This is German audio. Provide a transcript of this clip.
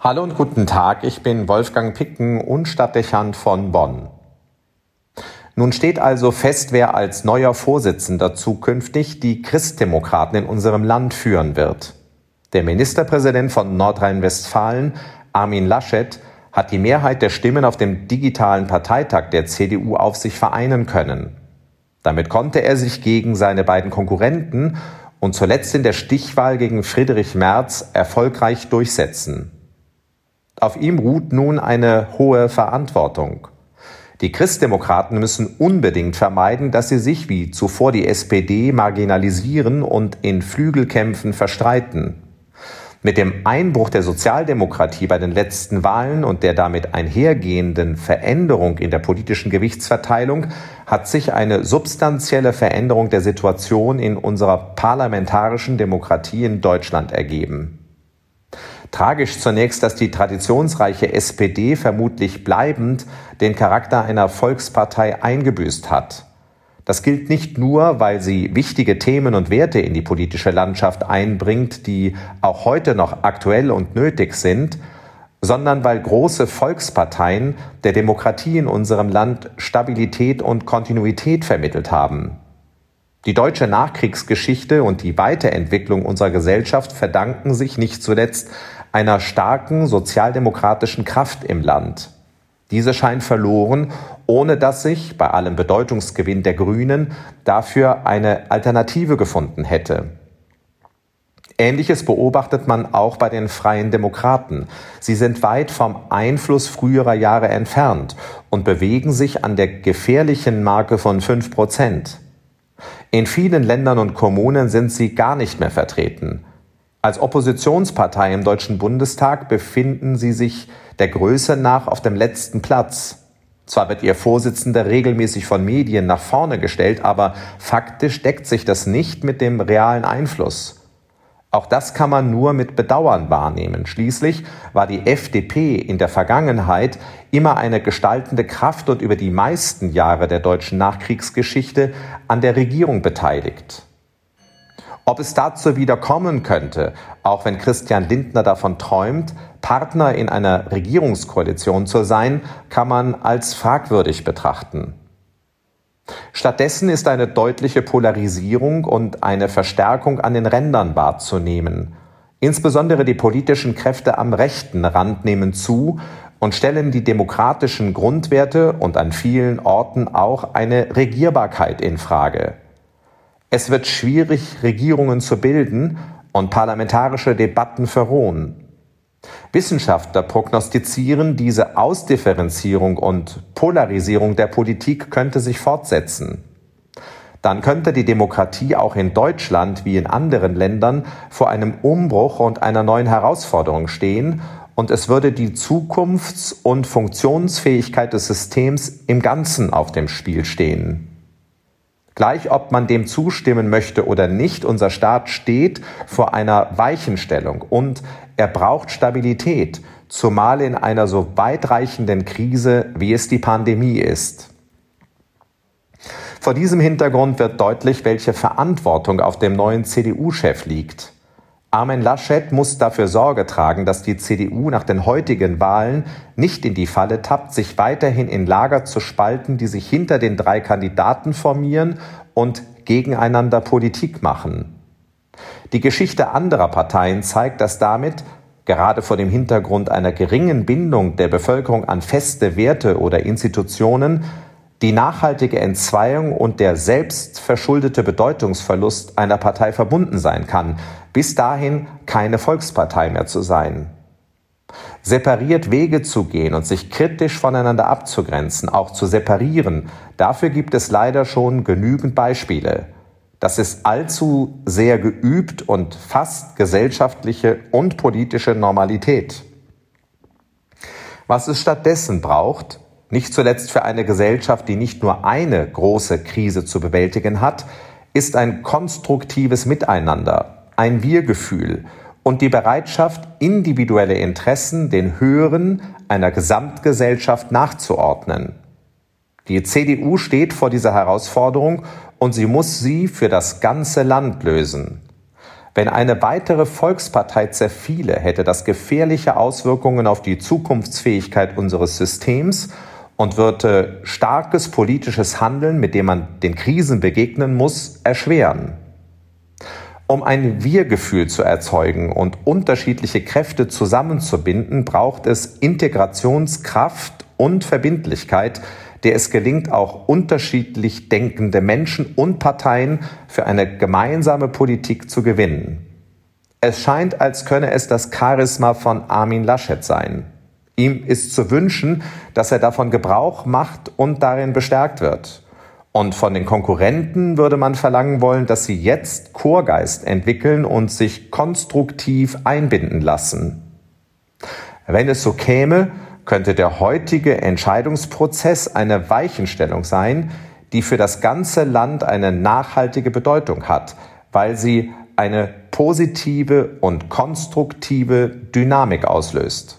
Hallo und guten Tag, ich bin Wolfgang Picken und Stadtdechant von Bonn. Nun steht also fest, wer als neuer Vorsitzender zukünftig die Christdemokraten in unserem Land führen wird. Der Ministerpräsident von Nordrhein-Westfalen, Armin Laschet, hat die Mehrheit der Stimmen auf dem digitalen Parteitag der CDU auf sich vereinen können. Damit konnte er sich gegen seine beiden Konkurrenten und zuletzt in der Stichwahl gegen Friedrich Merz erfolgreich durchsetzen. Auf ihm ruht nun eine hohe Verantwortung. Die Christdemokraten müssen unbedingt vermeiden, dass sie sich wie zuvor die SPD marginalisieren und in Flügelkämpfen verstreiten. Mit dem Einbruch der Sozialdemokratie bei den letzten Wahlen und der damit einhergehenden Veränderung in der politischen Gewichtsverteilung hat sich eine substanzielle Veränderung der Situation in unserer parlamentarischen Demokratie in Deutschland ergeben. Tragisch zunächst, dass die traditionsreiche SPD vermutlich bleibend den Charakter einer Volkspartei eingebüßt hat. Das gilt nicht nur, weil sie wichtige Themen und Werte in die politische Landschaft einbringt, die auch heute noch aktuell und nötig sind, sondern weil große Volksparteien der Demokratie in unserem Land Stabilität und Kontinuität vermittelt haben. Die deutsche Nachkriegsgeschichte und die Weiterentwicklung unserer Gesellschaft verdanken sich nicht zuletzt einer starken sozialdemokratischen Kraft im Land. Diese scheint verloren, ohne dass sich bei allem Bedeutungsgewinn der Grünen dafür eine Alternative gefunden hätte. Ähnliches beobachtet man auch bei den Freien Demokraten. Sie sind weit vom Einfluss früherer Jahre entfernt und bewegen sich an der gefährlichen Marke von fünf Prozent. In vielen Ländern und Kommunen sind sie gar nicht mehr vertreten. Als Oppositionspartei im Deutschen Bundestag befinden sie sich der Größe nach auf dem letzten Platz. Zwar wird ihr Vorsitzender regelmäßig von Medien nach vorne gestellt, aber faktisch deckt sich das nicht mit dem realen Einfluss. Auch das kann man nur mit Bedauern wahrnehmen. Schließlich war die FDP in der Vergangenheit immer eine gestaltende Kraft und über die meisten Jahre der deutschen Nachkriegsgeschichte an der Regierung beteiligt. Ob es dazu wieder kommen könnte, auch wenn Christian Lindner davon träumt, Partner in einer Regierungskoalition zu sein, kann man als fragwürdig betrachten. Stattdessen ist eine deutliche Polarisierung und eine Verstärkung an den Rändern wahrzunehmen. Insbesondere die politischen Kräfte am rechten Rand nehmen zu und stellen die demokratischen Grundwerte und an vielen Orten auch eine Regierbarkeit in Frage. Es wird schwierig, Regierungen zu bilden und parlamentarische Debatten verrohen. Wissenschaftler prognostizieren, diese Ausdifferenzierung und Polarisierung der Politik könnte sich fortsetzen. Dann könnte die Demokratie auch in Deutschland wie in anderen Ländern vor einem Umbruch und einer neuen Herausforderung stehen und es würde die Zukunfts- und Funktionsfähigkeit des Systems im Ganzen auf dem Spiel stehen. Gleich ob man dem zustimmen möchte oder nicht, unser Staat steht vor einer Weichenstellung und er braucht Stabilität, zumal in einer so weitreichenden Krise, wie es die Pandemie ist. Vor diesem Hintergrund wird deutlich, welche Verantwortung auf dem neuen CDU-Chef liegt. Armin Laschet muss dafür Sorge tragen, dass die CDU nach den heutigen Wahlen nicht in die Falle tappt, sich weiterhin in Lager zu spalten, die sich hinter den drei Kandidaten formieren und gegeneinander Politik machen. Die Geschichte anderer Parteien zeigt, dass damit, gerade vor dem Hintergrund einer geringen Bindung der Bevölkerung an feste Werte oder Institutionen, die nachhaltige Entzweiung und der selbstverschuldete Bedeutungsverlust einer Partei verbunden sein kann, bis dahin keine Volkspartei mehr zu sein. Separiert Wege zu gehen und sich kritisch voneinander abzugrenzen, auch zu separieren, dafür gibt es leider schon genügend Beispiele. Das ist allzu sehr geübt und fast gesellschaftliche und politische Normalität. Was es stattdessen braucht, nicht zuletzt für eine Gesellschaft, die nicht nur eine große Krise zu bewältigen hat, ist ein konstruktives Miteinander, ein Wir-Gefühl und die Bereitschaft, individuelle Interessen den Höheren einer Gesamtgesellschaft nachzuordnen. Die CDU steht vor dieser Herausforderung und sie muss sie für das ganze Land lösen. Wenn eine weitere Volkspartei zerfiele, hätte das gefährliche Auswirkungen auf die Zukunftsfähigkeit unseres Systems und würde starkes politisches Handeln, mit dem man den Krisen begegnen muss, erschweren. Um ein Wir-Gefühl zu erzeugen und unterschiedliche Kräfte zusammenzubinden, braucht es Integrationskraft und Verbindlichkeit, der es gelingt, auch unterschiedlich denkende Menschen und Parteien für eine gemeinsame Politik zu gewinnen. Es scheint, als könne es das Charisma von Armin Laschet sein. Ihm ist zu wünschen, dass er davon Gebrauch macht und darin bestärkt wird. Und von den Konkurrenten würde man verlangen wollen, dass sie jetzt Chorgeist entwickeln und sich konstruktiv einbinden lassen. Wenn es so käme, könnte der heutige Entscheidungsprozess eine Weichenstellung sein, die für das ganze Land eine nachhaltige Bedeutung hat, weil sie eine positive und konstruktive Dynamik auslöst.